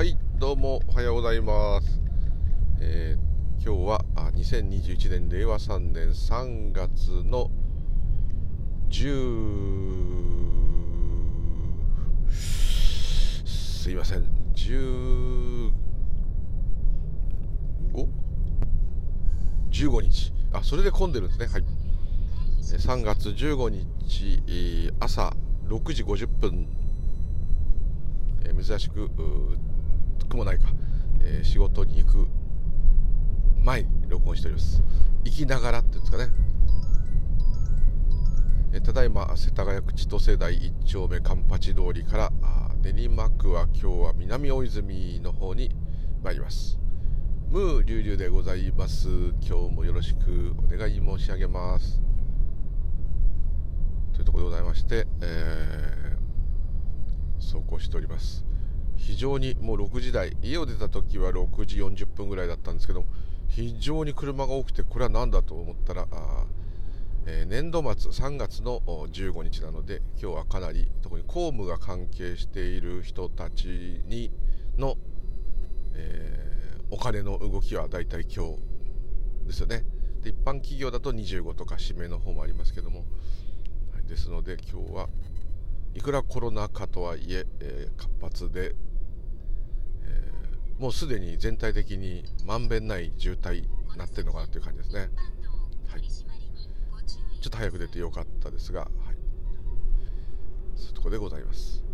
はいどうもおはようございます、えー今日はあ2021年令和3年3月の10すいません。15?15 日。あそれで混んでるんですね。はい。3月15日朝6時50分。え珍しくうー雲ないか、えー仕事に行く前に録音しております。行きながらっていうんですかね、えーただいま世田谷区千歳台1丁目カンパチ通りからあー練馬区は今日は南大泉の方に参ります。ムーリュウリュウでございます。今日もよろしくお願い申し上げます。というところでございまして、えー走行しております。非常にもう6時台家を出た時は6時40分ぐらいだったんですけど非常に車が多くてこれは何だと思ったらあ、えー年度末3月の15日なので今日はかなり特に公務が関係している人たちにの、えーお金の動きはだいたい今日ですよね。で一般企業だと25とか締めの方もありますけども、はい、ですので今日はいくらコロナ禍とはいええー活発で、もうすでに全体的にまんべんない渋滞になってるのかなという感じですね、はい、ちょっと早く出てよかったですが、はい、そういうとこでございます。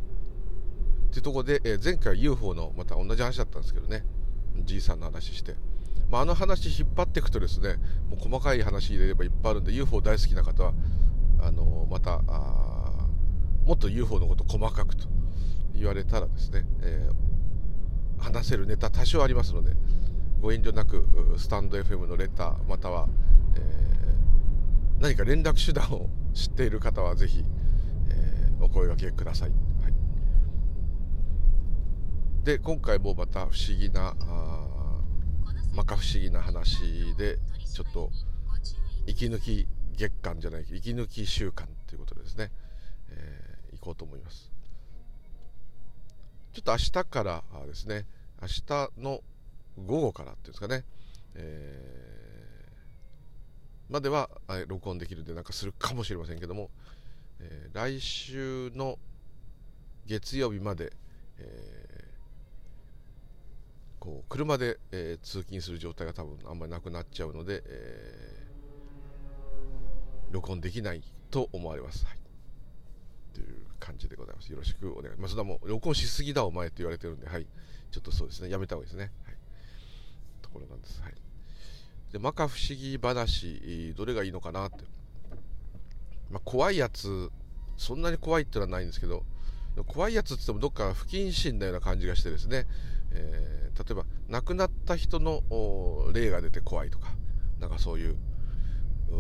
というところで、えー前回 UFO のまた同じ話だったんですけどね。じいさんの話して、まあ、あの話引っ張っていくとですねもう細かい話入れればいっぱいあるんで UFO 大好きな方はあのまたもっと UFO のこと細かくと言われたらですね、えー話せるネタ多少ありますのでご遠慮なくスタンド FM のレターまたは、えー何か連絡手段を知っている方はぜひ、えーお声掛けください、はい、で今回もまた不思議なあー摩訶不思議な話でちょっと息抜き月間じゃない息抜き週間ということでですね、えー行こうと思います。ちょっと明日からですね明日の午後からっていうんですかね、えーまでは録音できるんでなんかするかもしれませんけども、えー来週の月曜日まで、えーこう車で、えー通勤する状態が多分あんまりなくなっちゃうので、えー録音できないと思われます。はいという感じでございます。よろしくお願いします。それはもう録音しすぎだお前って言われてるんで、はい。ちょっとそうですね、やめた方がいいですね。はい。ところなんです。はい。で、摩訶不思議話、どれがいいのかなって。まあ、怖いやつ、そんなに怖いってのはないんですけど、怖いやつって言ってもどっか不謹慎なような感じがしてですね、えー例えば亡くなった人の霊が出て怖いとか、なんかそういう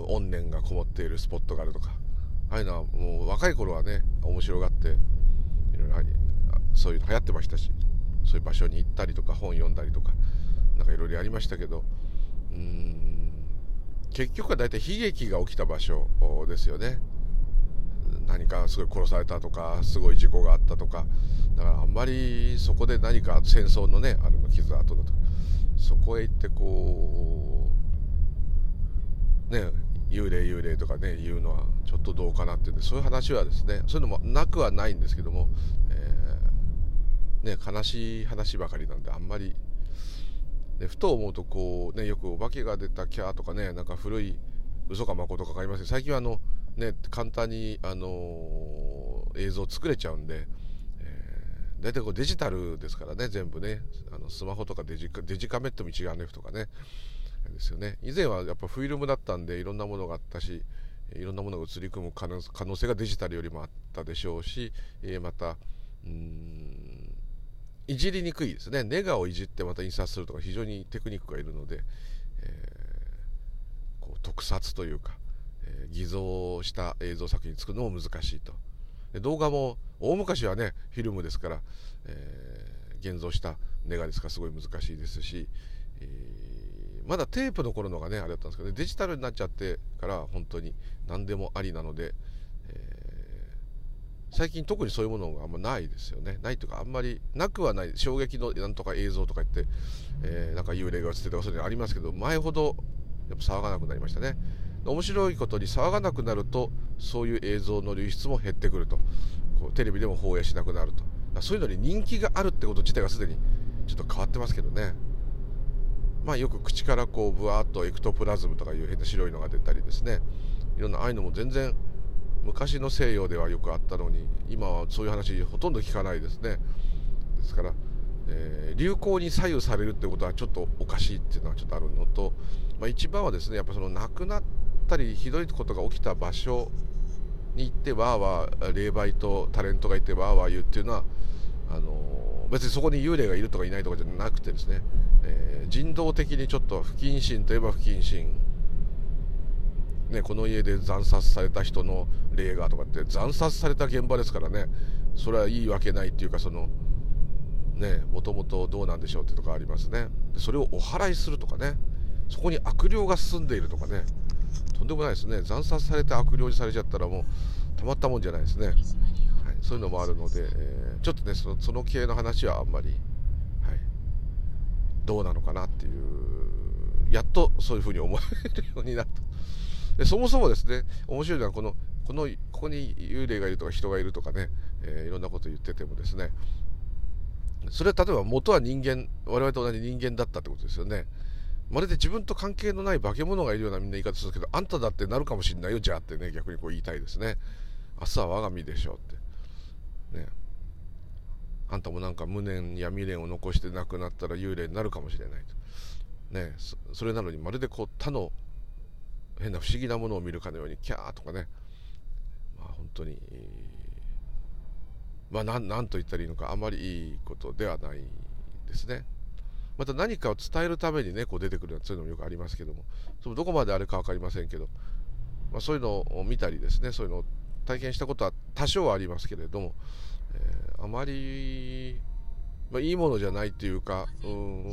怨念がこもっているスポットがあるとか、ああいうのはもう若い頃はね面白がっていろいろそういうの流行ってましたしそういう場所に行ったりとか本読んだりとかなんかいろいろやりましたけどうん結局は大体悲劇が起きた場所ですよね。何かすごい殺されたとかすごい事故があったとかだからあんまりそこで何か戦争のねあの傷跡だとかそこへ行ってこうね幽霊幽霊とかね言うのはちょっとどうかなっていうんでそういう話はですねそういうのもなくはないんですけども、えーね、悲しい話ばかりなんであんまり、ね、ふと思うとこう、ね、よくお化けが出たキャーとかねなんか古い嘘か誠か分かりません。最近はあの、ね、簡単に、あのー映像作れちゃうんで、大体こうデジタルですからね全部ねあのスマホとかデジカデジカメット道がネフとかねですよね。以前はやっぱフィルムだったんでいろんなものがあったしいろんなものが映り込む可能性がデジタルよりもあったでしょうし、えまたうんいじりにくいですね。ネガをいじってまた印刷するとか非常にテクニックがいるので、えーこう特撮というか、えー偽造した映像作品作るのも難しいと。で動画も大昔はねフィルムですから、えー現像したネガですからすごい難しいですし、えーまだテープの頃のがねあれだったんですけど、ね、デジタルになっちゃってから本当に何でもありなので、え最近特にそういうものがあんまないですよね。ないというかあんまりなくはない。衝撃のなんとか映像とか言って、えー、なんか幽霊が映ってとかそういうのありますけど前ほどやっぱ騒がなくなりましたね。面白いことに騒がなくなるとそういう映像の流出も減ってくると。こうテレビでも放映しなくなると。そういうのに人気があるってこと自体がすでにちょっと変わってますけどね。まあよく口からこうブワーッとエクトプラズムとかいう変な白いのが出たりですね。いろんなああいうのも全然昔の西洋ではよくあったのに今はそういう話ほとんど聞かないですね。ですから、えー、流行に左右されるってことはちょっとおかしいっていうのはちょっとあるのと、まあ、一番はですねやっぱその亡くなったりひどいことが起きた場所に行ってわーわー霊媒とタレントがいてわーわー言うっていうのはあのー、別にそこに幽霊がいるとかいないとかじゃなくてですね、えー、人道的にちょっと不謹慎といえば不謹慎。ね、この家で惨殺された人の霊がとかって惨殺された現場ですからね。それはいいわけないっていうかそのねもともとどうなんでしょうってとこありますね。それをお祓いするとかね。そこに悪霊が住んでいるとかね。とんでもないですね。惨殺されて悪霊にされちゃったらもうたまったもんじゃないですね、はい、そういうのもあるので、えー、ちょっとねそのその系の話はあんまり、どうなのかなっていうやっとそういうふうに思えるようになった。でそもそもですね面白いのはこのこのここに幽霊がいるとか人がいるとかね、えー、いろんなこと言っててもですねそれは例えば元は人間我々と同じ人間だったってことですよね。まるで自分と関係のない化け物がいるようなみんな言い方するけどあんただってなるかもしれないよじゃあってね逆にこう言いたいですね。明日は我が身でしょうって。ね。あんたもなんか無念や未練を残して亡くなったら幽霊になるかもしれないと。ねそれなのにまるでこう他の変な不思議なものを見るかのようにキャーとかね、まあ、本当に、まあ何と言ったらいいのかあまりいいことではないですね。また何かを伝えるためにねこう出てくるそういうのもよくありますけども。そのどこまであれか分かりませんけど、まあ、そういうのを見たりですねそういうのを体験したことは多少はありますけれども、えー、あまり、まあ、いいものじゃないというかうん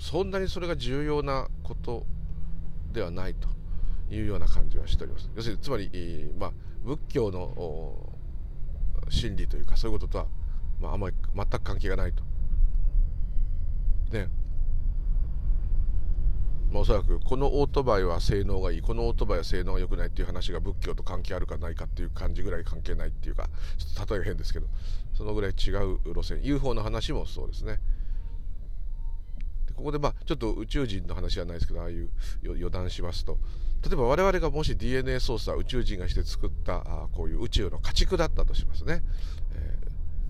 そんなにそれが重要なことではないというような感じはしております。要するにつまり、まあ、仏教の真理というかそういうこととは、まあ、あまり全く関係がないと。ね。ま、おそらくこのオートバイは性能がいい。このオートバイは性能が良くないっていう話が仏教と関係あるかないかっていう感じぐらい関係ないっていうかちょっと例えが変ですけどそのぐらい違う路線。UFO の話もそうですね。ここでまあちょっと宇宙人の話じゃないですけどああいう余談しますと。例えば我々がもし DNA 操作宇宙人がして作ったあこういう宇宙の家畜だったとしますね、え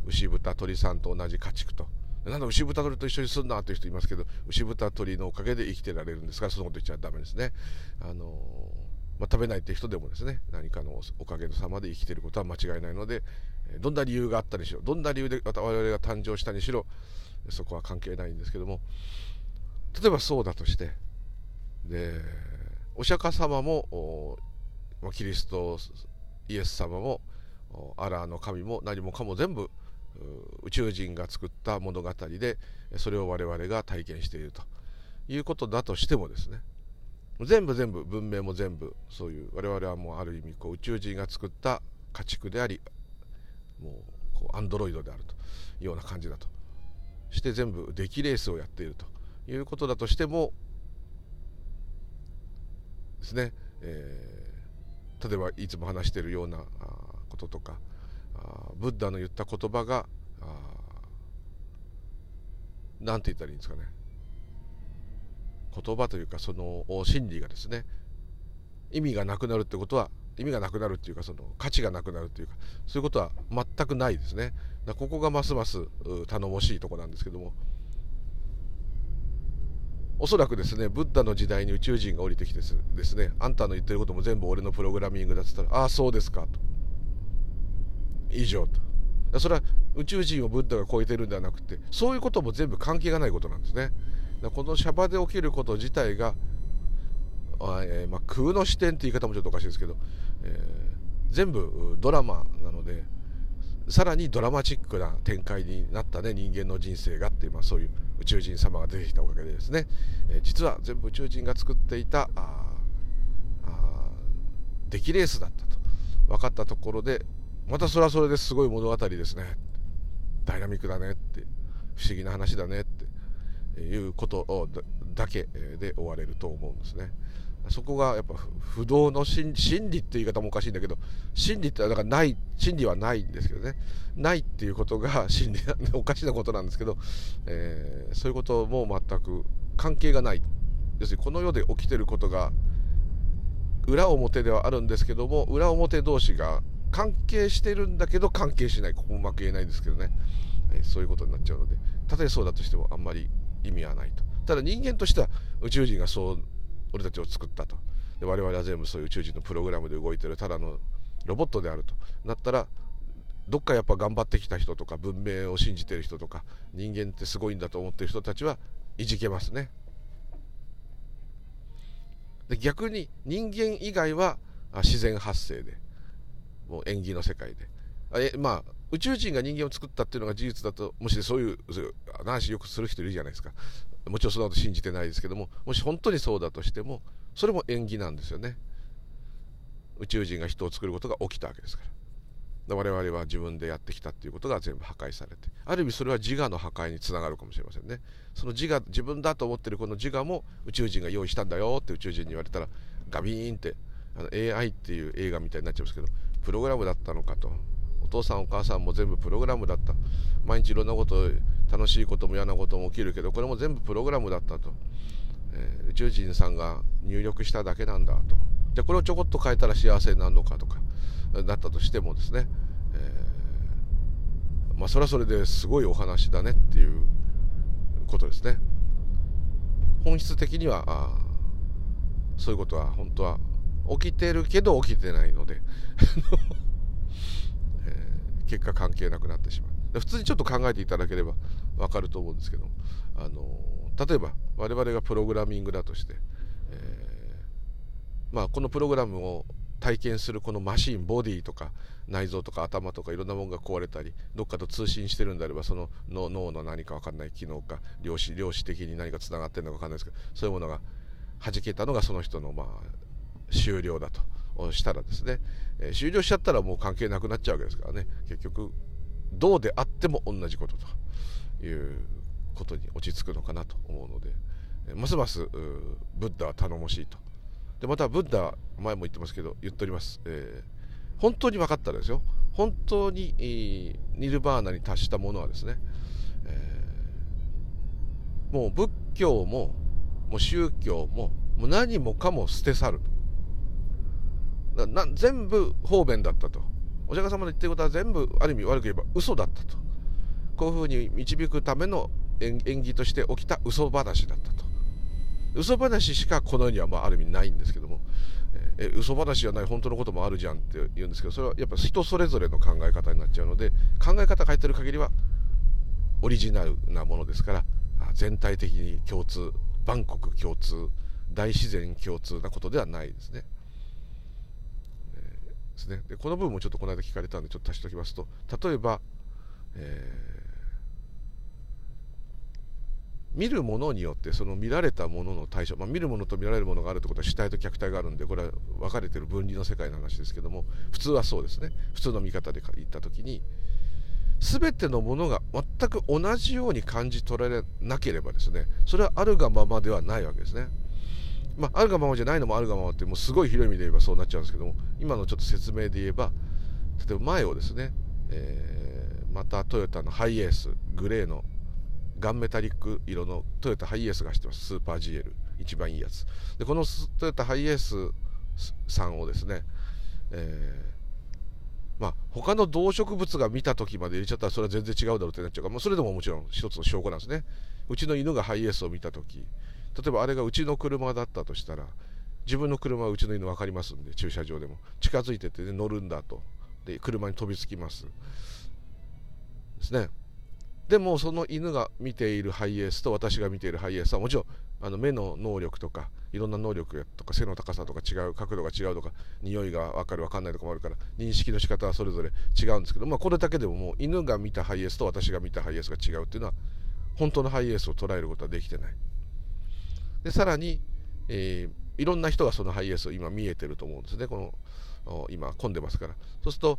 ー、牛豚鳥さんと同じ家畜と。なんだ牛豚鳥と一緒にすんなという人いますけど牛豚鳥のおかげで生きてられるんですからそのこと言っちゃダメですね。あの、まあ、食べないって人でもですね何かのおかげの様で生きていることは間違いないのでどんな理由があったにしろどんな理由で我々が誕生したにしろそこは関係ないんですけども例えばそうだとしてでお釈迦様もキリストイエス様もアラーの神も何もかも全部宇宙人が作った物語でそれを我々が体験しているということだとしてもですね。全部全部文明も全部そういう我々はもうある意味こう宇宙人が作った家畜でありもうこうアンドロイドであるというような感じだとして全部出来レースをやっているということだとしてもですね、えー、例えばいつも話しているようなこととかブッダの言った言葉が何て言ったらいいんですかね。言葉というかその真理がですね意味がなくなるってことは意味がなくなるっていうかその価値がなくなるっていうかそういうことは全くないですね。ここがますます頼もしいとこなんですけどもおそらくですねブッダの時代に宇宙人が降りてきてですねあんたの言ってることも全部俺のプログラミングだっつったらああそうですかと。以上と。それは宇宙人をブッダが超えてるんではなくてそういうことも全部関係がないことなんですね。このシャバで起きること自体が、えー、まあ、空の視点って言い方もちょっとおかしいですけど、えー、全部ドラマなのでさらにドラマチックな展開になったね人間の人生がっていう、まあ、そういう宇宙人様が出てきたおかげでですね、えー、実は全部宇宙人が作っていたああ出来レースだったと。分かったところでまたそれはそれですごい物語ですね。ダイナミックだねって不思議な話だねっていうことだけで終われると思うんですね。そこがやっぱ不動の真理っていう言い方もおかしいんだけど真理ってだからない真理はないんですけどね。ないっていうことが真理おかしなことなんですけど、えー、そういうことも全く関係がない。要するにこの世で起きてることが裏表ではあるんですけども裏表同士が関係してるんだけど関係しない。ここもうまく言えないんですけどね、え、そういうことになっちゃうので。たとえそうだとしてもあんまり意味はないと。ただ人間としては宇宙人がそう俺たちを作ったと。で我々は全部そういう宇宙人のプログラムで動いてる。ただのロボットであると。なったらどっかやっぱ頑張ってきた人とか文明を信じてる人とか人間ってすごいんだと思ってる人たちはいじけますね。で逆に人間以外は自然発生で。もう縁起の世界で。えまあ宇宙人が人間を作ったっていうのが事実だともしそういう話よくする人いるじゃないですか。もちろんそんなこと信じてないですけどももし本当にそうだとしてもそれも縁起なんですよね。宇宙人が人を作ることが起きたわけですから。我々は自分でやってきたっていうことが全部破壊されてある意味それは自我の破壊につながるかもしれませんね。その自我自分だと思ってるこの自我も宇宙人が用意したんだよって宇宙人に言われたらガビーンってあの AI っていう映画みたいになっちゃいますけどプログラムだったのかと。お父さんお母さんも全部プログラムだった。毎日いろんなこと楽しいことも嫌なことも起きるけどこれも全部プログラムだったと、えー、宇宙人さんが入力しただけなんだと。じゃこれをちょこっと変えたら幸せになるのかとかだったとしてもですね、えー、まあそれはそれですごいお話だねっていうことですね。本質的にはそういうことは本当は起きてるけど起きてないので。結果関係なくなってしまう。普通にちょっと考えていただければ分かると思うんですけど。あの例えば我々がプログラミングだとして、えー、まあ、このプログラムを体験するこのマシンボディとか内臓とか頭とかいろんなものが壊れたりどっかと通信してるんであればその脳の何か分かんない機能か量子量子的に何かつながってるのか分かんないですけどそういうものが弾けたのがその人のまあ終了だとしたらですね、え、終了しちゃったらもう関係なくなっちゃうわけですからね。結局どうであっても同じことということに落ち着くのかなと思うので、え、ますますブッダは頼もしいと。でまたブッダ前も言ってますけど言っております、えー、本当に分かったらですよ。本当に、えー、ニルバーナに達したものはですね、えー、もう仏教ももう宗教ももう何もかも捨て去るな全部方便だったと。お釈迦様の言ってることは全部ある意味悪く言えば嘘だったと。こういうふうに導くための演技として起きた嘘話だったと。嘘話しかこの世にはまあある意味ないんですけども。え嘘話じゃない本当のこともあるじゃんって言うんですけどそれはやっぱ人それぞれの考え方になっちゃうので考え方変えてる限りはオリジナルなものですから全体的に共通万国共通大自然共通なことではないですね。ですねでこの部分もちょっとこの間聞かれたんでちょっと足しておきますと例えば、えー、見るものによってその見られたものの対象、まあ、見るものと見られるものがあるってことは主体と客体があるんでこれは分かれてる分離の世界の話ですけども普通はそうですね普通の見方で言った時に全てのものが全く同じように感じ取られなければですねそれはあるがままではないわけですね。まあ、あるがままじゃないのもあるがままってもうすごい広い意味で言えばそうなっちゃうんですけども今のちょっと説明で言えば例えば前をですね、えー、またトヨタのハイエースグレーのガンメタリック色のトヨタハイエースが走ってます。スーパー GL 一番いいやつ。でこのトヨタハイエースさんをですね、えー、まあ他の動植物が見た時まで入れちゃったらそれは全然違うだろうってなっちゃうから、まあ、それでももちろん一つの証拠なんですね。うちの犬がハイエースを見た時例えばあれがうちの車だったとしたら自分の車はうちの犬分かりますんで駐車場でも。近づいてて、ね、乗るんだと。で車に飛びつきます。ですね。でもその犬が見ているハイエースと私が見ているハイエースはもちろんあの目の能力とかいろんな能力とか背の高さとか違う角度が違うとか匂いが分かる分かんないとかもあるから認識の仕方はそれぞれ違うんですけど、まあ、これだけでももう犬が見たハイエースと私が見たハイエースが違うっていうのは本当のハイエースを捉えることはできてない。でさらに、えー、いろんな人がそのハイエースを今見えてると思うんですね。この今混んでますから。そうすると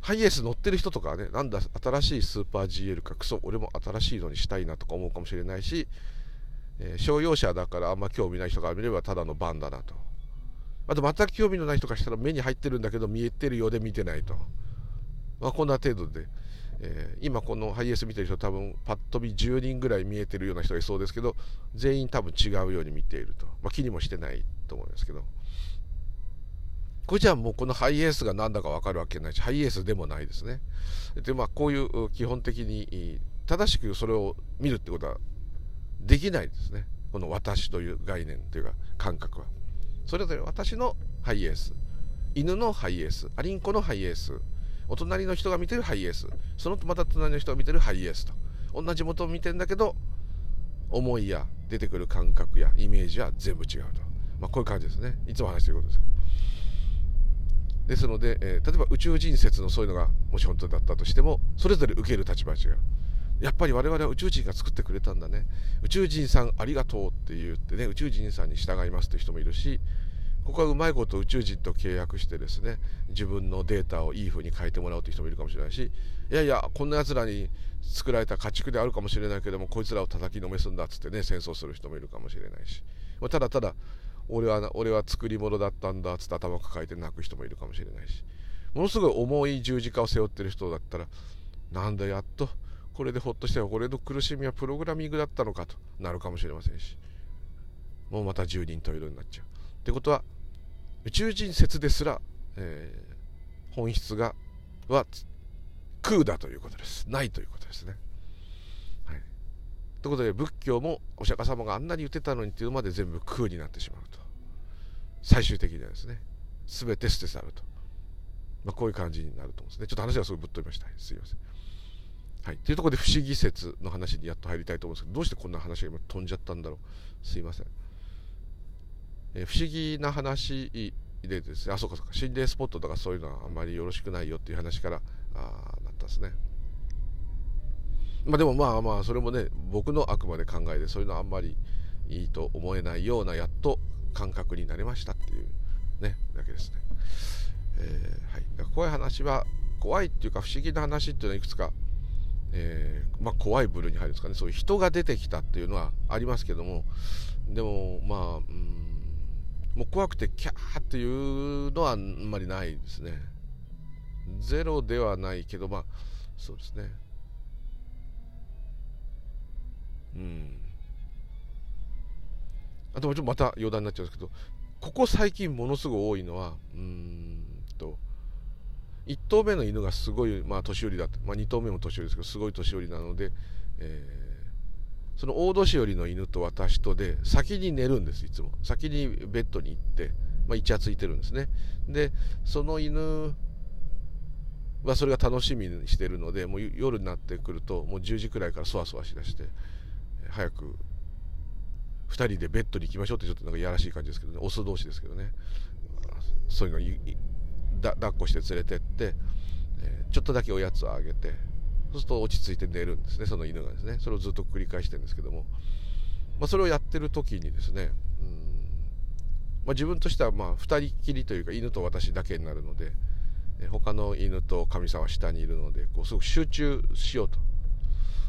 ハイエース乗ってる人とかはねなんだ新しいスーパー GL かクソ俺も新しいのにしたいなとか思うかもしれないし、えー、商用車だからあんま興味ない人から見ればただのバンだなと。あと全く興味のない人からしたら目に入ってるんだけど見えてるようで見てないと、まあ、こんな程度で、えー、今このハイエース見てる人多分パッと見10人ぐらい見えてるような人がいそうですけど全員多分違うように見ていると、まあ、気にもしてないと思いますけど。これじゃあもうこのハイエースが何だか分かるわけないしハイエースでもないですね。でまあこういう基本的に正しくそれを見るってことはできないですね。この私という概念というか感覚は。それぞれ私のハイエース。犬のハイエース。アリンコのハイエース。お隣の人が見てるハイエース。そのまた隣の人が見てるハイエースと。同じ元を見てんだけど思いや出てくる感覚やイメージは全部違うと、まあ、こういう感じですね。いつも話してることですですので、えー、例えば宇宙人説のそういうのがもし本当だったとしてもそれぞれ受ける立場は違う。やっぱり我々は宇宙人が作ってくれたんだね。宇宙人さんありがとうって言ってね宇宙人さんに従いますという人もいるしここはうまいこと宇宙人と契約してですね自分のデータをいい風に変えてもらうという人もいるかもしれないしいやいやこんなやつらに作られた家畜であるかもしれないけどもこいつらを叩きのめすんだっつってね戦争する人もいるかもしれないし、ま、ただただ俺は俺は作り物だったんだっつって頭抱えて泣く人もいるかもしれないし。ものすごい重い十字架を背負ってる人だったらなんだやっとこれでほっとして俺の苦しみはプログラミングだったのかとなるかもしれませんし。もうまた十人十色になっちゃう。ってことは宇宙人説ですら、えー、本質がは空だということです。ないということですね。はい、ということで仏教もお釈迦様があんなに言ってたのにっていうまで全部空になってしまうと。最終的にはですね全て捨て去ると、まあ、こういう感じになると思うんですね。ちょっと話がすごいぶっ飛びました、すいません。はい、というところで不思議説の話にやっと入りたいと思うんですけどどうしてこんな話が今飛んじゃったんだろう。すいません、え、不思議な話でですねあそうかそうか心霊スポットとかそういうのはあんまりよろしくないよっていう話からあなったんですね。まあでもまあまあそれもね僕のあくまで考えでそういうのはあんまりいいと思えないようなやっと感覚になりましたっていうねだけですね、えー、はい、だから怖い話は怖いっていうか不思議な話っていうのはいくつかえー、まあ、怖い部類に入るんですかね。そういう人が出てきたっていうのはありますけども。でもまあ、うん、もう怖くてキャーっていうのはあんまりないですね。ゼロではないけどまあそうですね。うん。あともちろんまた余談になっちゃうんですけどここ最近ものすごい多いのはうんと1頭目の犬がすごい、まあ、年寄りだった、まあ、2頭目も年寄りですけどすごい年寄りなので、え、その大年寄りの犬と私とで先に寝るんですいつも。先にベッドに行って、まあ、イチャついてるんですね。でその犬はそれが楽しみにしてるのでもう夜になってくるともう10時くらいからそわそわしだして早く2人でベッドに行きましょうってちょっとなんかいやらしい感じですけどね。オス同士ですけどね。そういうのだ抱っこして連れてって、ちょっとだけおやつをあげてそうすると落ち着いて寝るんですねその犬がですね。それをずっと繰り返してるんですけども、まあ、それをやってる時にですねうん、まあ、自分としてはまあ2人きりというか犬と私だけになるので、他の犬と神様は下にいるのでこうすごく集中しようと。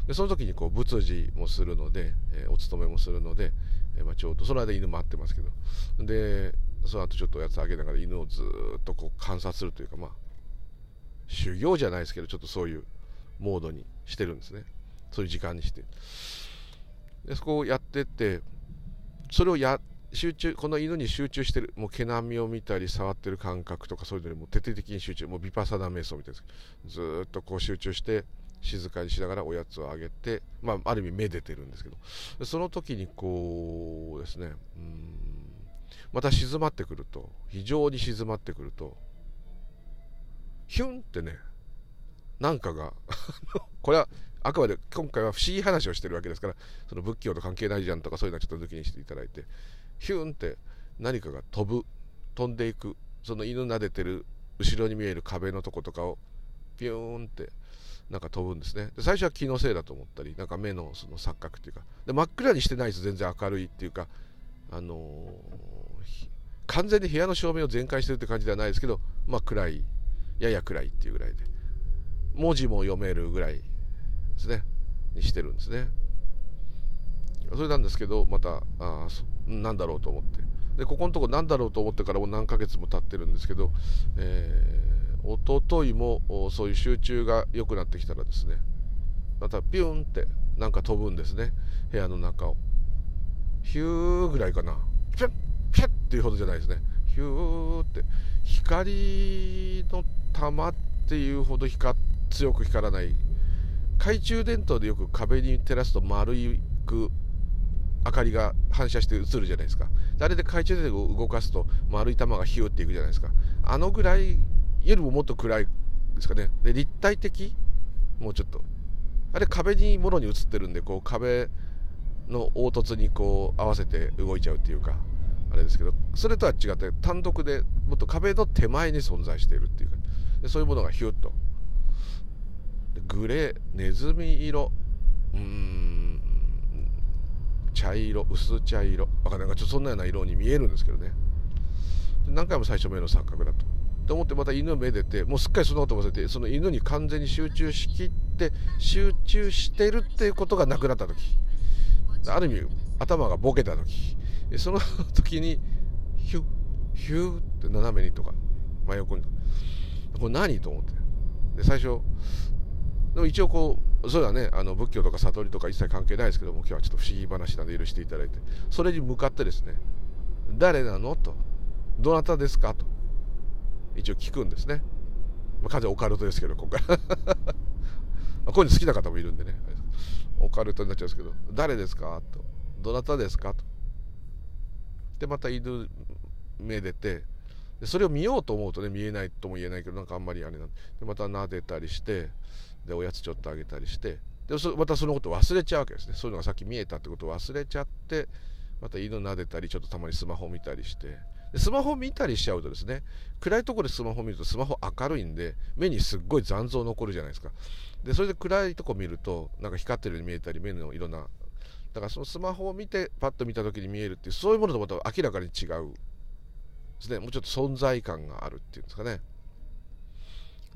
でその時にこう仏事もするので、えー、お勤めもするので、えー、まあ、ちょうどその間犬待ってますけど。でその後ちょっとおやつあげながら犬をずっとこう観察するというかまあ修行じゃないですけどちょっとそういうモードにしてるんですね。そういう時間にして。でそこをやってってそれをや集中この犬に集中してるもう毛並みを見たり触ってる感覚とかそういうのにも徹底的に集中もうビパサナ瞑想みたいですずっとこう集中して静かにしながらおやつをあげて、まあ、ある意味めでてるんですけど。その時にこうですねうんまた静まってくると非常に静まってくるとヒュンってねなんかがこれはあくまで今回は不思議話をしてるわけですからその仏教と関係ないじゃんとかそういうのはちょっと抜きにしていただいてヒュンって何かが飛ぶ飛んでいくその犬撫でてる後ろに見える壁のとことかをピューンってなんか飛ぶんですね。で最初は気のせいだと思ったりなんか目のその錯覚っていうかで真っ暗にしてないです全然明るいっていうかあのー完全に部屋の照明を全開してるって感じではないですけど、まあ、暗いやや暗いっていうぐらいで。文字も読めるぐらいですね。にしてるんですね。それなんですけどまたあなんだろうと思って。でここのとこ何だろうと思ってからもう何ヶ月も経ってるんですけど、えー、一昨日もそういう集中が良くなってきたらですねまたピュンってなんか飛ぶんですね。部屋の中を。ヒューぐらいかな。ピュッピュッっていうほどじゃないですね。ヒューって。光の玉っていうほど光って強く光らない。懐中電灯でよく壁に照らすと丸く明かりが反射して映るじゃないですか。あれで懐中電灯を動かすと丸い玉がヒューっていくじゃないですか。あのぐらいよりももっと暗いですかね。で立体的？もうちょっと。あれ壁にもろに映ってるんでこう壁の凹凸にこう合わせて動いちゃうっていうかあれですけど。それとは違って単独でもっと壁の手前に存在しているっていうか。でそういうものがヒュッとグレーネズミ色。うん。茶色。薄茶色。わかんない。かちょっとそんなような色に見えるんですけどね。何回も最初目の錯覚だと。と思ってまた犬をめでてもうすっかりそんなこと忘れてその犬に完全に集中しきって集中してるっていうことがなくなった時。ある意味頭がボケた時。その時にヒュッヒューって斜めにとか真横に。これ何と思って。で最初一応こうそれはね。あの仏教とか悟りとか一切関係ないですけども今日はちょっと不思議話なんで許していただいて。それに向かってですね誰なの？と。どなたですか？と。一応聞くんですね、まあ、完全オカルトですけどここから。こういうの好きな方もいるんでね。オカルトになっちゃうんですけど。誰ですか？と。どなたですか？と。でまた犬めでて。それを見ようと思うとね見えないとも言えないけどなんかあんまりあれなんでまた撫でたりして。でおやつちょっとあげたりしてでまたそのこと忘れちゃうわけですね。そういうのがさっき見えたってことを忘れちゃってまた犬撫でたりちょっとたまにスマホ見たりして。でスマホ見たりしちゃうとですね暗いところでスマホ見るとスマホ明るいんで目にすっごい残像残るじゃないですか。でそれで暗いとこ見るとなんか光ってるように見えたり目の色なだからそのスマホを見てパッと見た時に見えるっていうそういうものとまた明らかに違うですね。もうちょっと存在感があるっていうんですかね。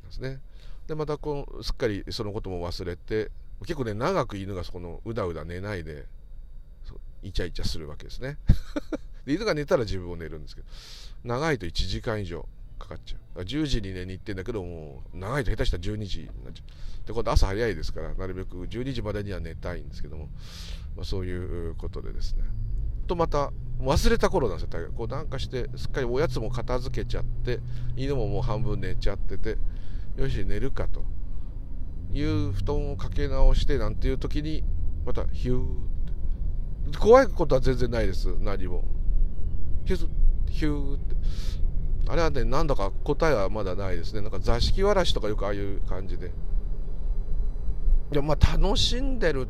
ですね。でまたこうすっかりそのことも忘れて結構ね長く犬がそこのうだうだ寝ないでイチャイチャするわけですね。で犬が寝たら自分も寝るんですけど長いと1時間以上かかっちゃう。10時に寝に行ってんだけどもう長いと下手したら12時になっちゃう。で今度朝早いですからなるべく12時までには寝たいんですけども、まあ、そういうことでですね。とまた忘れた頃なんですよ。こうなんかしてすっかりおやつも片付けちゃって犬ももう半分寝ちゃっててよし寝るかと。いう布団をかけ直してなんていう時にまたヒューって。怖いことは全然ないです何も。ヒューヒューって。あれはねなんだか答えはまだないですね。なんか座敷わらしとかよくああいう感じで。いやまあ楽しんでる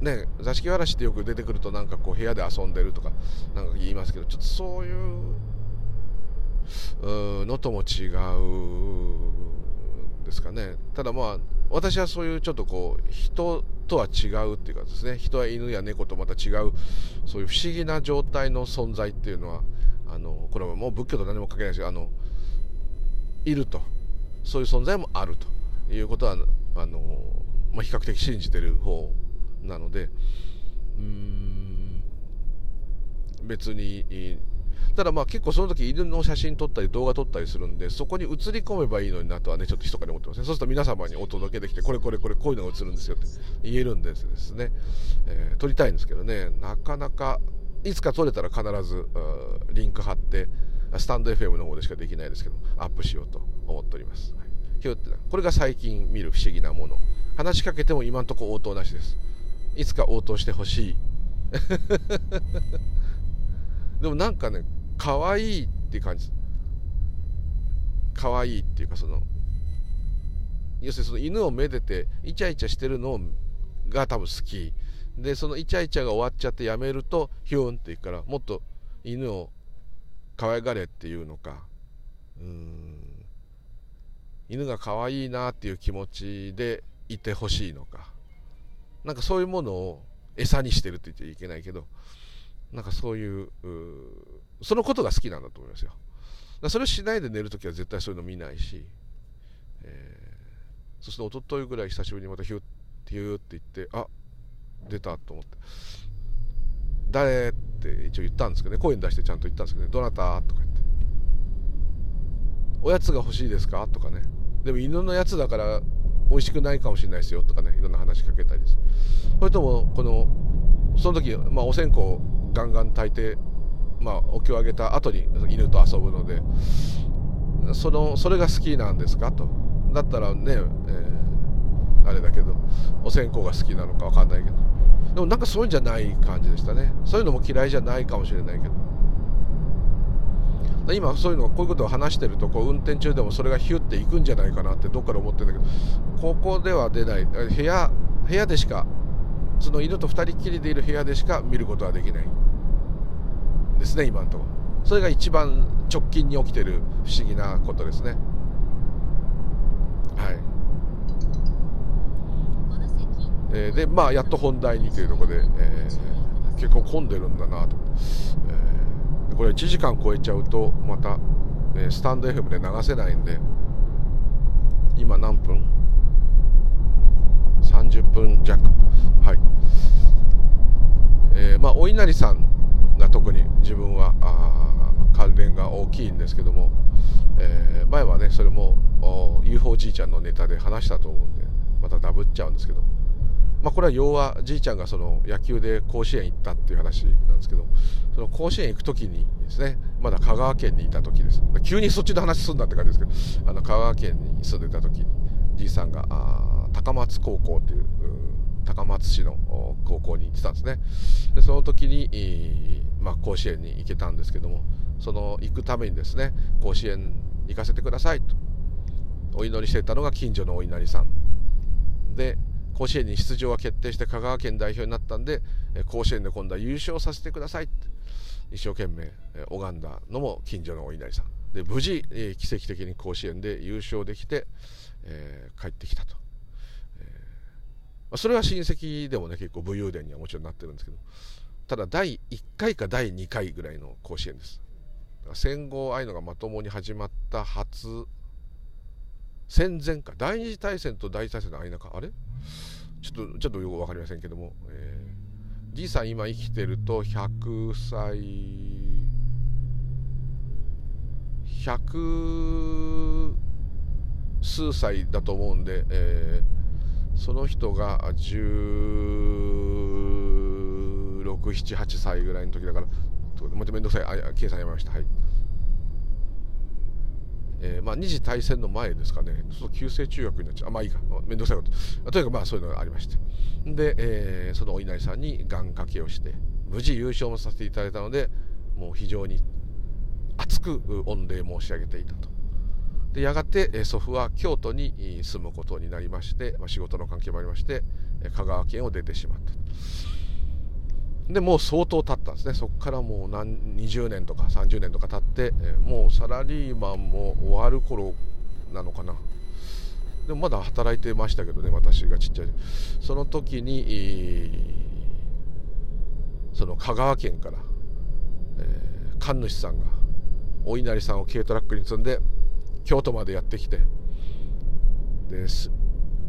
ね座敷わらしってよく出てくるとなんかこう部屋で遊んでるとかなんか言いますけどちょっとそういうのとも違う。ですかね。ただまあ私はそういうちょっとこう人とは違うっていうかですね。人は犬や猫とまた違うそういう不思議な状態の存在っていうのはあのこれはもう仏教と何も関係ないですけどあのいると。そういう存在もあるということはあの、まあ、比較的信じてる方なのでうん別にただまあ結構その時犬の写真撮ったり動画撮ったりするんでそこに映り込めばいいのになとはねちょっと密かに思ってますね。そうすると皆様にお届けできてこれこれこれこういうのが映るんですよって言えるんですですね、えー、撮りたいんですけどね。なかなかいつか撮れたら必ずリンク貼ってスタンド FM の方でしかできないですけどアップしようと思っております、はい、ってこれが最近見る不思議なもの。話しかけても今んとこ応答なしです。いつか応答してほしい。でもなんかね可愛いっていう感じ。可愛いっていうかその要するにその犬をめでてイチャイチャしてるのが多分好き。でそのイチャイチャが終わっちゃってやめるとヒューンっていくからもっと犬を可愛がれっていうのか。うん。犬が可愛いなっていう気持ちでいてほしいのか。なんかそういうものを餌にしてるって言っちゃいけないけど。なんかそういうそのことが好きなんだと思いますよ。それをしないで寝るときは絶対そういうの見ないし、えー、そして一昨日ぐらい久しぶりにまたヒュッヒューって言ってあ出たと思って。誰って一応言ったんですけどね。声に出してちゃんと言ったんですけどね。どなたとか言って。おやつが欲しいですかとかね。でも犬のやつだから美味しくないかもしれないですよとかね。いろんな話しかけたりです。それともこのその時、まあ、お線香ガンガン炊いて、まあ、お経をあげた後に犬と遊ぶのでそのそれが好きなんですか？と。だったらね、えー、あれだけどお線香が好きなのか分かんないけど。でもなんかそういうんじゃない感じでしたね。そういうのも嫌いじゃないかもしれないけど。今そういうのこういうことを話してるとこう運転中でもそれがヒュッていくんじゃないかなってどっかで思ってるんだけどここでは出ない。部屋部屋でしかその犬と2人きりでいる部屋でしか見ることはできない。ですね今のところ。それが一番直近に起きてる不思議なことですね。はい。えー、でまあやっと本題にというところで、えー、結構混んでるんだなと、えー、これ1時間超えちゃうとまた、えー、スタンド FM で流せないんで今何分？30分弱。はい。えー、まあお稲荷さんが特に自分は関連が大きいんですけども、えー、前はねそれも UFO じいちゃんのネタで話したと思うんでまたダブっちゃうんですけど。まあ、これは要はじいちゃんがその野球で甲子園行ったっていう話なんですけどその甲子園行く時にですねまだ香川県にいた時です。急にそっちの話すんだって感じですけどあの香川県に住んでた時にじいさんがあ高松高校っていう高松市の高校に行ってたんですね。でその時に、まあ、甲子園に行けたんですけどもその行くためにですね甲子園行かせてくださいとお祈りしていたのが近所のお稲荷さん。で甲子園に出場が決定して香川県代表になったんで甲子園で今度は優勝させてくださいって一生懸命拝んだのも近所のお稲荷さん。で無事奇跡的に甲子園で優勝できて、えー、帰ってきたと。まあそれは親戚でもね結構武勇伝にはもちろんなってるんですけどただ第1回か第2回ぐらいの甲子園です。戦後ああいうのがまともに始まった初戦前か。第二次大戦と第一次大戦の間か。あれ？ちょっとちょっとよく分かりませんけども、えー、じいさん今生きてると100歳100数歳だと思うんで、えーその人が1678歳ぐらいの時だからもっと面倒くさい。あ計算やめました。はい。えー、まあ、二次大戦の前ですかね、そ旧制中学になっちゃう、あまあいいか、面倒くさいこと、とにかくまあそういうのがありまして、で、えー、そのお稲荷さんに願掛けをして、無事優勝もさせていただいたので、もう非常に熱く御礼申し上げていたと。でやがて祖父は京都に住むことになりまして、まあ、仕事の関係もありまして香川県を出てしまったでもう相当経ったんですね。そこからもう何20年とか30年とか経ってもうサラリーマンも終わる頃なのかな。でもまだ働いてましたけどね私がちっちゃいその時にその香川県から、えー、神主さんがお稲荷さんを軽トラックに積んで京都までやってきてで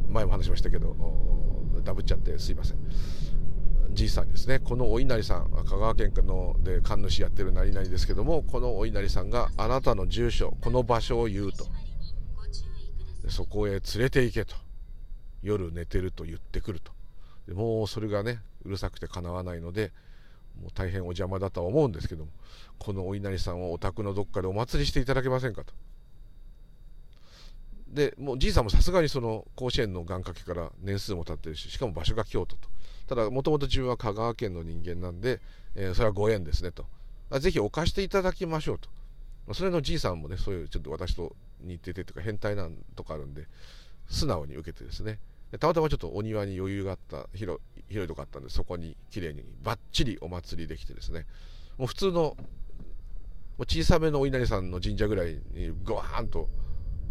前も話しましたけどダブっちゃってすいません。じいさんですね。このお稲荷さん香川県ので神主やってる何々ですけどもこのお稲荷さんがあなたの住所この場所を言うと。そこへ連れて行けと。夜寝てると言ってくると。でもうそれがねうるさくてかなわないのでもう大変お邪魔だとは思うんですけどもこのお稲荷さんをお宅のどっかでお祭りしていただけませんかと。でもうじいさんもさすがにその甲子園の願掛けから年数も経ってるししかも場所が京都と。ただもともと自分は香川県の人間なんで、えー、それはご縁ですねと。ぜひお貸していただきましょうと。それのじいさんもねそういうちょっと私と似ててとか変態なんとかあるんで素直に受けてですね。たまたまちょっとお庭に余裕があった広広いとこあったんでそこに綺麗にバッチリお祭りできてですね。もう普通のもう小さめのお稲荷さんの神社ぐらいにゴワーンと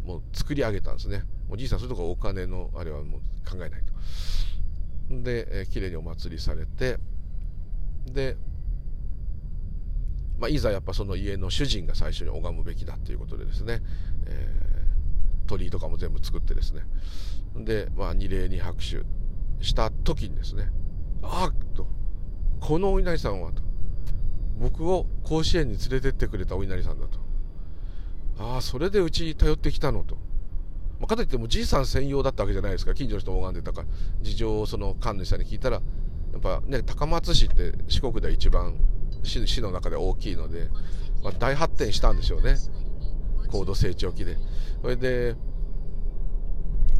もう作り上げたんですね。おじいさんそういうとこお金のあれはもう考えないと。で、えー、綺麗にお祭りされてで、まあ、いざやっぱその家の主人が最初に拝むべきだということでですね、えー、鳥居とかも全部作ってですね。で、まあ、二礼二拍手した時にですねあっとこのお稲荷さんはと。僕を甲子園に連れてってくれたお稲荷さんだと。ああそれでうちに頼ってきたのと、まあ、かといってもじいさん専用だったわけじゃないですか。近所の人拝んでたか。ら事情をその神主さんに聞いたらやっぱね高松市って四国で一番市市の中で大きいので、まあ、大発展したんでしょうね。高度成長期で。それで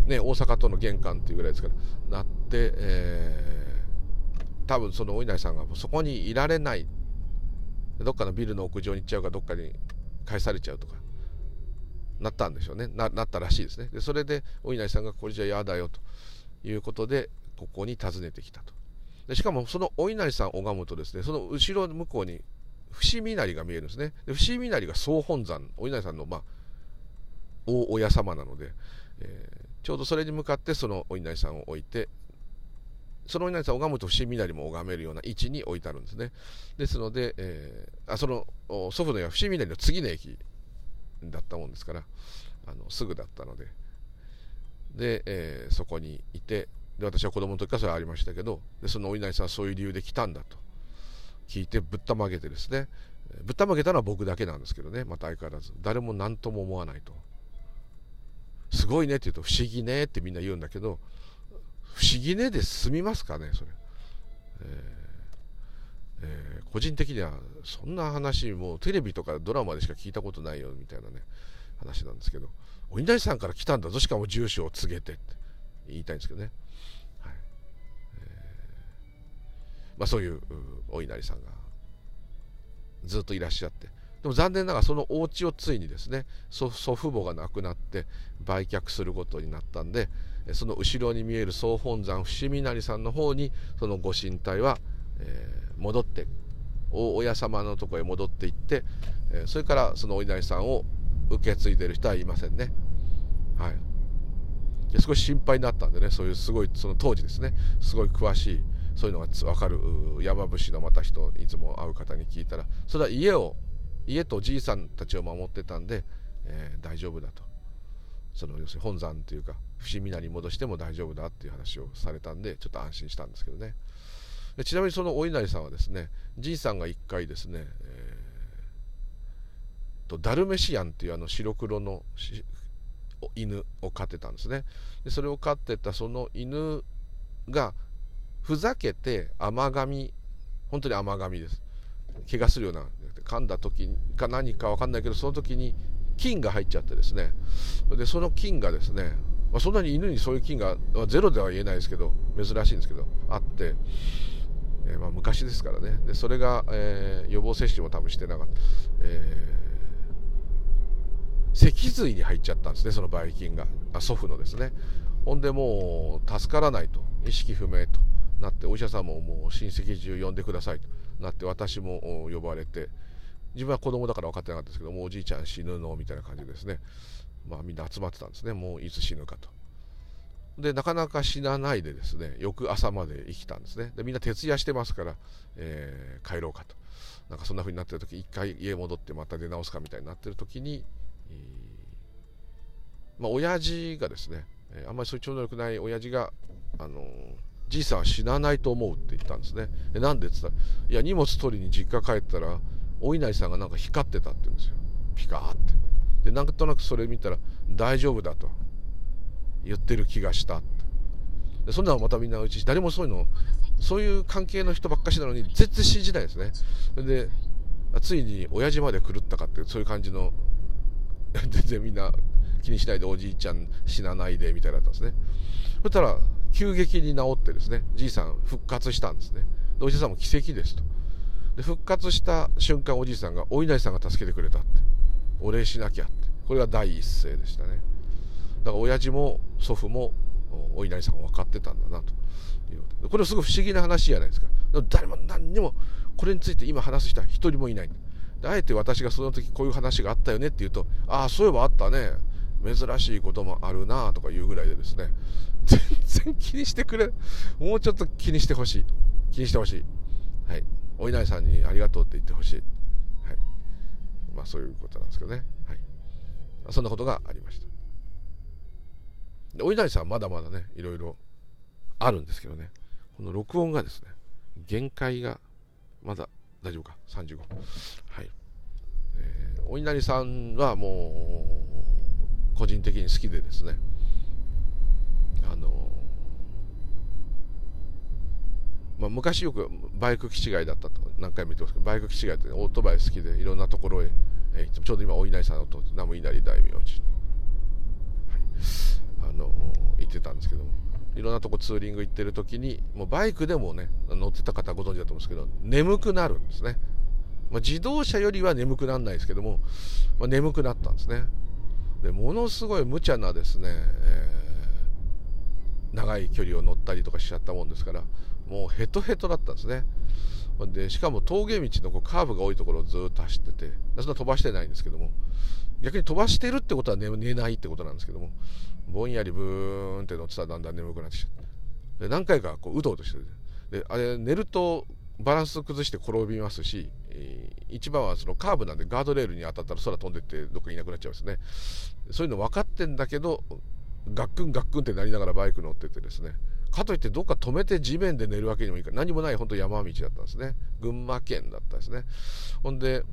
ね大阪との玄関っていうぐらいですからなって、えー、多分そのお稲荷さんがそこにいられない。どっかのビルの屋上に行っちゃうかどっかに返されちゃうとか。なったんでしょうね。なったらしいですね。でそれでお稲荷さんがこれじゃ嫌だよということでここに訪ねてきたと。でしかもそのお稲荷さんを拝むとですね。その後ろ向こうに伏見稲荷が見えるんですね。で伏見稲荷が総本山お稲荷さんのまあ大親様なので、えー、ちょうどそれに向かってそのお稲荷さんを置いてそのお稲荷さんを拝むと伏見稲荷も拝めるような位置に置いてあるんですね。ですので、えー、あその祖父の家は伏見稲荷の次の駅だったもんですからあのすぐだったので。で、えー、そこにいてで私は子供の時からそれありましたけどでそのお稲荷さんはそういう理由で来たんだと。聞いてぶったまげてですね。ぶったまげたのは僕だけなんですけどねまた相変わらず。誰も何とも思わないと。すごいねって言うと不思議ねってみんな言うんだけど不思議ねで済みますかねそれ、えーえー、個人的にはそんな話もうテレビとかドラマでしか聞いたことないよみたいなね話なんですけどお稲荷さんから来たんだぞしかも住所を告げてって言いたいんですけどねはい。えまあ、そういうお稲荷さんがずっといらっしゃってでも残念ながらそのお家をついにですね祖父母が亡くなって売却することになったんでその後ろに見える総本山伏見稲荷さんの方にそのご神体は、えー、戻って大親様のとこへ戻っていって、え、それからそのお稲荷さんを受け継いでる人はいませんね。はい、で少し心配になったんでねそういうすごいその当時ですねすごい詳しいそういうのが分かる山伏のまた人いつも会う方に聞いたらそれは家を家とじいさんたちを守ってたんで、えー、大丈夫だと。その要するに本山というか伏見名に戻しても大丈夫だっていう話をされたんでちょっと安心したんですけどね。ちなみにそのお稲荷さんはですねじいさんが一回ですね、えー、とダルメシアンっていうあの白黒の犬を飼ってたんですね。でそれを飼ってたその犬がふざけて甘噛み本当に甘噛みです。怪我するような噛んだ時か何か分かんないけどその時に菌が入っちゃってですね。でその菌がですね、そんなに犬にそういう菌が、ゼロでは言えないですけど珍しいんですけどあって、えー、まあ、昔ですからね。でそれが、えー、予防接種も多分してなかった、え、脊髄に入っちゃったんですねそのばい菌が。あ祖父のですね。ほんでもう助からないと。意識不明となってお医者さんももう親戚中呼んでくださいと。なって私も呼ばれて。自分は子供だから分かってなかったですけどもうおじいちゃん死ぬのみたいな感じですね。まあみんな集まってたんですね。もういつ死ぬかと。でなかなか死なないでですね翌朝まで生きたんですねでみんな徹夜してますから、えー、帰ろうかとなんかそんな風になってる時一回家戻ってまた出直すかみたいになってる時に、えー、まあ親父がですね、えー、あんまりそういう超能力ない親父があのーじいさんは死なないと思うって言ったんですね。でなんでって言ったら、いや、荷物取りに実家帰ったら、お稲荷さんがなんか光ってたって言うんですよ。ピカーって。で、なんとなくそれ見たら、大丈夫だと言ってる気がした。そんなのまたみんなうち、誰もそういうの、そういう関係の人ばっかしなのに、全然信じないですね。で、ついに親父まで狂ったかって、そういう感じの、全然みんな気にしないでおじいちゃん死なないでみたいだったんですね。そしたら、急激に治ってですね、じいさん復活したんですね。でおじいさんも奇跡ですと。で、復活した瞬間、おじいさんが、お稲荷さんが助けてくれたって。お礼しなきゃって。これが第一声でしたね。だから親父も祖父もお稲荷さん分かってたんだなというこれはすごい不思議な話じゃないですか。誰も何にもこれについて今話す人は一人もいない。あえて私がその時こういう話があったよねって言うと、ああ、そういえばあったね。珍しいこともあるなとかいうぐらいでですね、全然気にしてくれ、もうちょっと気にしてほしい。気にしてほしい。はい。お稲荷さんにありがとうって言ってほしい。はい。まあそういうことなんですけどね。はい。そんなことがありました。でお稲荷さんまだまだねいろいろあるんですけどね。この録音がですね限界がまだ大丈夫か？35はい、えー、お稲荷さんはもう個人的に好きでですね。あのまあ、昔よくバイク気違いだったと何回も言ってますけどバイク気違いって、オートバイ好きでいろんなところへ、えー、ちょうど今お稲荷さんのと南無稲荷大名寺に、の行ってたんですけども。いろんなとこツーリング行ってる時にもうバイクでもね乗ってた方ご存知だと思うんですけど眠くなるんですね、まあ、自動車よりは眠くならないですけども、まあ、眠くなったんですね。でものすごい無茶なですね、えー、長い距離を乗ったりとかしちゃったもんですからもうヘトヘトだったんですね。でしかも峠道のこうカーブが多いところをずっと走っててそんな飛ばしてないんですけども逆に飛ばしてるってことは寝寝ないってことなんですけどもぼんやりブーンって乗ってたらだんだん眠くなってきちゃってで何回かこううとうとしてる。であれ寝るとバランス崩して転びますし、えー、一番はそのカーブなんでガードレールに当たったら空飛んでってどっかいなくなっちゃうんですね。そういうの分かってんだけどガックンガックンってなりながらバイク乗っててですね。かといってどっか止めて地面で寝るわけにもいかない。何もない本当山道だったんですね。群馬県だったんですね。ほんで、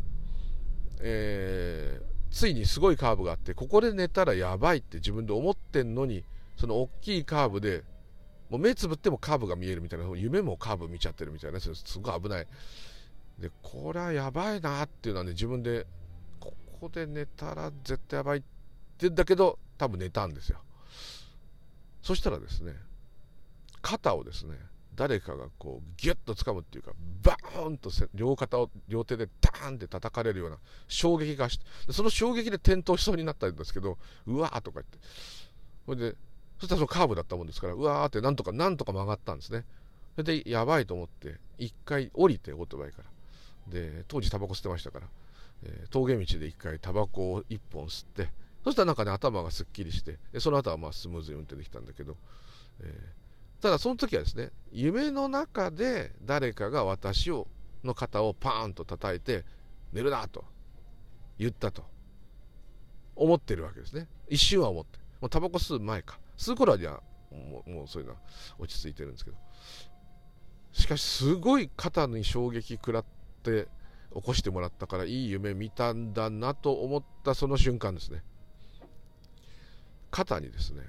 えー、ついにすごいカーブがあってここで寝たらやばいって自分で思ってんのにその大きいカーブでもう目つぶってもカーブが見えるみたいな夢もカーブ見ちゃってるみたいなすごい危ない。でこれはやばいなっていうのはね自分でここで寝たら絶対やばいって言うんだけど多分寝たんですよ。そしたらですね肩をですね誰かがこうギュッと掴むっていうかバーンと両肩を両手でダーンって叩かれるような衝撃がしてその衝撃で転倒しそうになったんですけどうわーとか言って。それでそしたらそのカーブだったもんですからうわーってなんとかなんとか曲がったんですね。それでやばいと思って一回降りてオートバイから。で当時タバコ吸ってましたから、えー、峠道で一回タバコを一本吸ってそしたらなんかね頭がすっきりしてその後はまあスムーズに運転できたんだけど、えーただその時はですね夢の中で誰かが私をの肩をパーンと叩いて寝るなと言ったと思ってるわけですね。一瞬は思って。もうタバコ吸う前か。吸う頃にはもうもうそういうのは落ち着いてるんですけど。しかしすごい肩に衝撃食らって起こしてもらったからいい夢見たんだなと思ったその瞬間ですね。肩にですね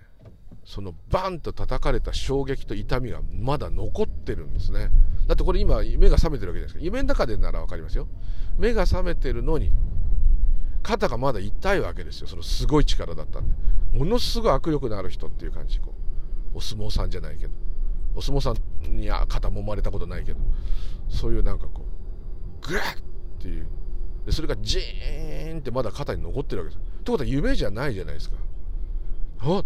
そのバンと叩かれた衝撃と痛みがまだ残ってるんですね。だってこれ今目が覚めてるわけじゃないですか。夢の中でなら分かりますよ。目が覚めてるのに肩がまだ痛いわけですよ。そのすごい力だったんで。ものすごい握力のある人っていう感じ。こうお相撲さんじゃないけど。お相撲さんには肩もまれたことないけど。そういうなんかこうグラッっていう。でそれがジーンってまだ肩に残ってるわけです。ってことは夢じゃないじゃないですか。あ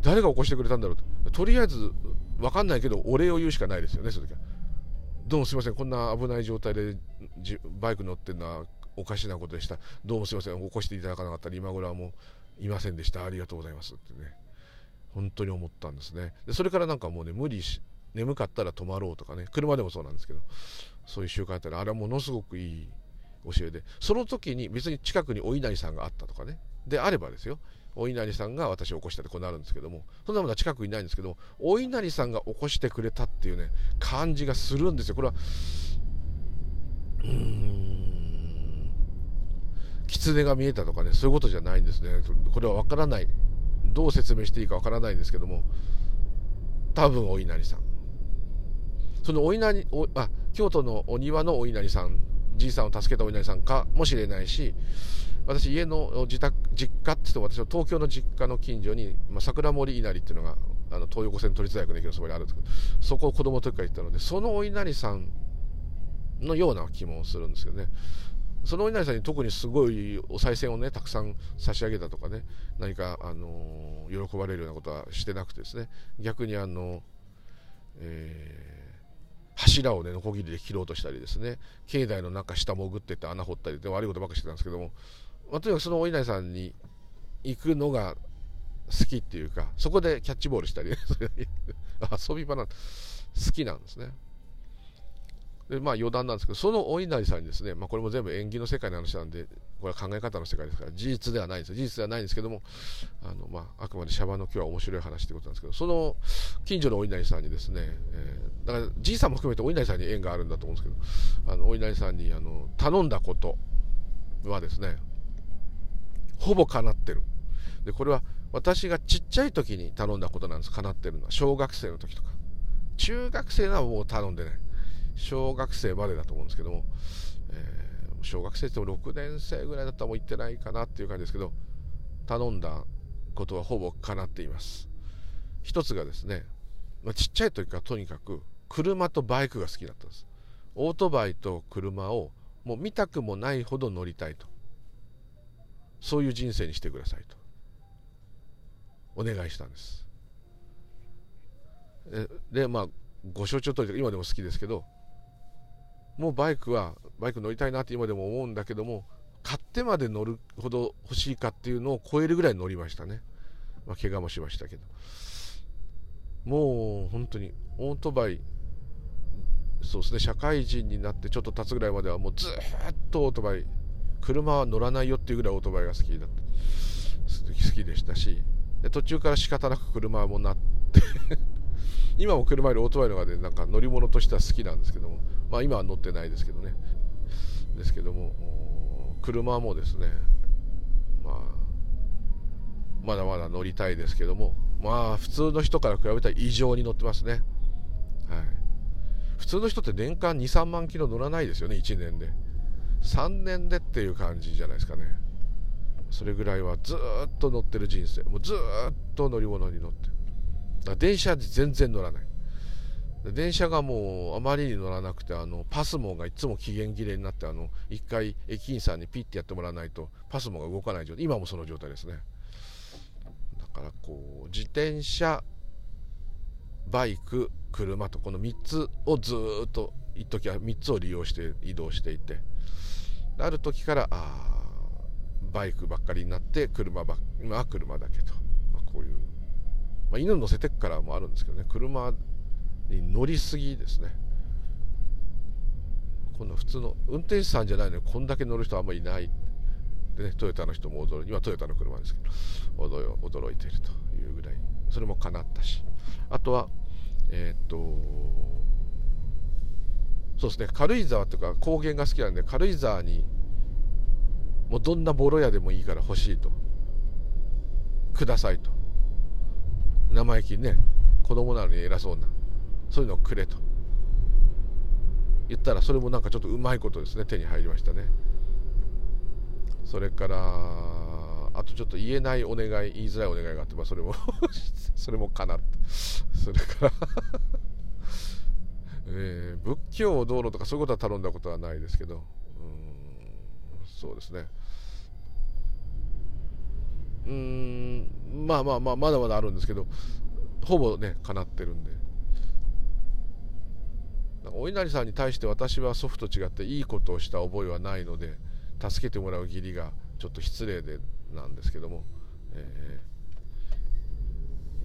誰が起こしてくれたんだろうと。とりあえず分かんないけどお礼を言うしかないですよねその時は。どうもすいませんこんな危ない状態でバイク乗ってるのはおかしなことでした。どうもすいません起こしていただかなかったら今頃はもういませんでした。ありがとうございます。ってね。本当に思ったんですね。でそれからなんかもうね無理し眠かったら泊まろうとかね。車でもそうなんですけどそういう習慣あったらあれはものすごくいい教えで。その時に別に近くにお稲荷さんがあったとかね。であればですよ。お稲荷さんが私を起こしたってこうなるんですけどもそんなものは近くにないんですけどお稲荷さんが起こしてくれたっていうね感じがするんですよ。これはうーん狐が見えたとかねそういうことじゃないんですね。これは分からない。どう説明していいか分からないんですけども多分お稲荷さん。そのお稲荷おあ京都のお庭のお稲荷さんじいさんを助けたお稲荷さんかもしれないし私家の自宅実家って言っても私の東京の実家の近所に、まあ、桜森稲荷っていうのがあの東横線都立大学の駅のそばにあるんですけどそこを子供の時から行ったのでそのお稲荷さんのような気もするんですけどね。そのお稲荷さんに特にすごいお賽銭をねたくさん差し上げたとかね何か、あのー、喜ばれるようなことはしてなくてですね。逆にあの、えー、柱をねノコギリで切ろうとしたりですね。境内の中下潜ってって穴掘ったりで悪いことばっかしてたんですけどもまあ、とにかくそのお稲荷さんに行くのが好きっていうかそこでキャッチボールしたり、遊び場な好きなんですね。でまあ余談なんですけどそのお稲荷さんにですね、まあ、これも全部縁起の世界の話なんでこれは考え方の世界ですから事実ではないです事実ではないんですけどもあの、まあ、あくまでシャバの今日は面白い話ということなんですけどその近所のお稲荷さんにですね、えー、だからじいさんも含めてお稲荷さんに縁があるんだと思うんですけどあのお稲荷さんにあの頼んだことはですねほぼ叶ってる。でこれは私がちっちゃい時に頼んだことなんです。叶ってるのは。小学生の時とか。中学生はもう頼んでない。小学生までだと思うんですけども、えー、小学生っても6年生ぐらいだったらもう行ってないかなっていう感じですけど頼んだことはほぼ叶っています。一つがですね、まあ、ちっちゃい時からとにかく車とバイクが好きだったんです。オートバイと車をもう見たくもないほど乗りたいと。そういう人生にしてくださいと。お願いしたんです。でまあご承知の通り今でも好きですけどもうバイクはバイク乗りたいなって今でも思うんだけども買ってまで乗るほど欲しいかっていうのを超えるぐらい乗りましたね、まあ、怪我もしましたけど。もう本当にオートバイそうですね社会人になってちょっと経つぐらいまではもうずっとオートバイ車は乗らないよっていうぐらいオートバイが好きだった。好きでしたし。で途中から仕方なく車もなって。今も車よりオートバイの方がねなんか乗り物としては好きなんですけども。まあ今は乗ってないですけどね。ですけども車もですね。まあまだまだ乗りたいですけども。まあ普通の人から比べたら異常に乗ってますね。はい。普通の人って年間23万キロ乗らないですよね1年で。3年でっていう感じじゃないですかね。それぐらいはずっと乗ってる人生。もうずっと乗り物に乗って。電車で全然乗らない。電車がもうあまりに乗らなくてあのパスモがいつも期限切れになってあの1回駅員さんにピッてやってもらわないとパスモが動かない状態。今もその状態ですね。だからこう自転車バイク車とこの3つをずっと一時は3つを利用して移動していて。ある時からあバイクばっかりになって車ば今は車だけと、まあ、こういう、まあ、犬乗せてからもあるんですけどね。車に乗りすぎですね。こんな普通の運転手さんじゃないのにこんだけ乗る人はあんまりいない。でねトヨタの人も驚い今トヨタの車ですけど驚いているというぐらいそれも叶ったし。あとはえー、っとそうですね。軽井沢とか高原が好きなんで軽井沢にもうどんなボロ屋でもいいから欲しいと。くださいと。生意気ね子供なのに偉そうなそういうのをくれと。言ったらそれもなんかちょっとうまいことですね。手に入りましたね。それからあとちょっと言えないお願い言いづらいお願いがあって、まあ、それも それもかなって。それからえー、仏教を道路とかそういうことは頼んだことはないですけどうんそうですねうんまあまあまあまだまだあるんですけどほぼねかなってるんでお稲荷さんに対して私は祖父と違っていいことをした覚えはないので助けてもらう義理がちょっと失礼でなんですけども、え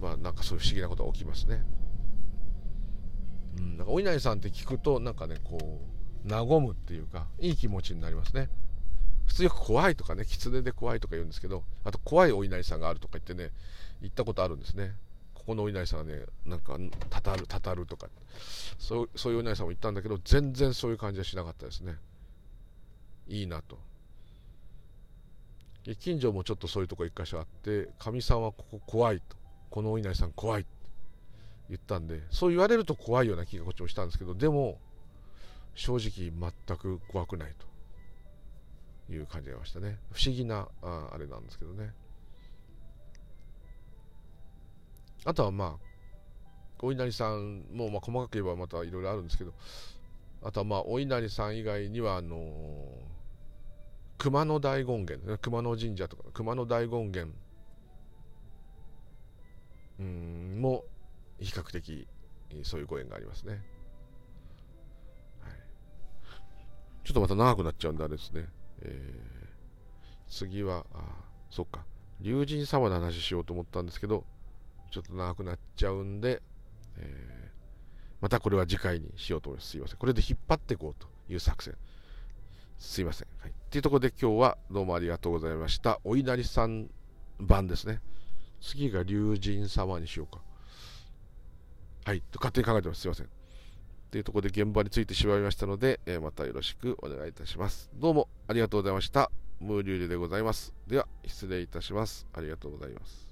ー、まあなんかそういう不思議なことが起きますね。うん、なんかお稲荷さんって聞くとなんかねこう和むっていうかいい気持ちになりますね。普通よく怖いとかね狐で怖いとか言うんですけどあと怖いお稲荷さんがあるとか言ってね言ったことあるんですね。ここのお稲荷さんはねなんかたたるたたるとか。そうそういうお稲荷さんも言ったんだけど全然そういう感じはしなかったですね。いいなと。近所もちょっとそういうとこ一箇所あってかみさんはここ怖いと。このお稲荷さん怖いって。言ったんでそう言われると怖いような気がこっちもしたんですけどでも正直全く怖くないという感じがましたね。不思議なああれなんですけどね。あとはまあお稲荷さんもまあ細かく言えばまたいろいろあるんですけどあとはまあお稲荷さん以外にはあのー、熊野大権現熊野神社とか熊野大権現。うんも比較的そういうご縁がありますね、はい、ちょっとまた長くなっちゃうんであれですね、えー、次はあそっか龍神様の話しようと思ったんですけどちょっと長くなっちゃうんで、えまたこれは次回にしようと思います。すいません。これで引っ張っていこうという作戦。すいません。はい。っていうところで今日はどうもありがとうございました。お稲荷さん版ですね。次が龍神様にしようか。はい。と勝手に考えてます。すいません。というところで現場についてしまいましたので、えー、またよろしくお願いいたします。どうもありがとうございました。ムーリュウリでございます。では、失礼いたします。ありがとうございます。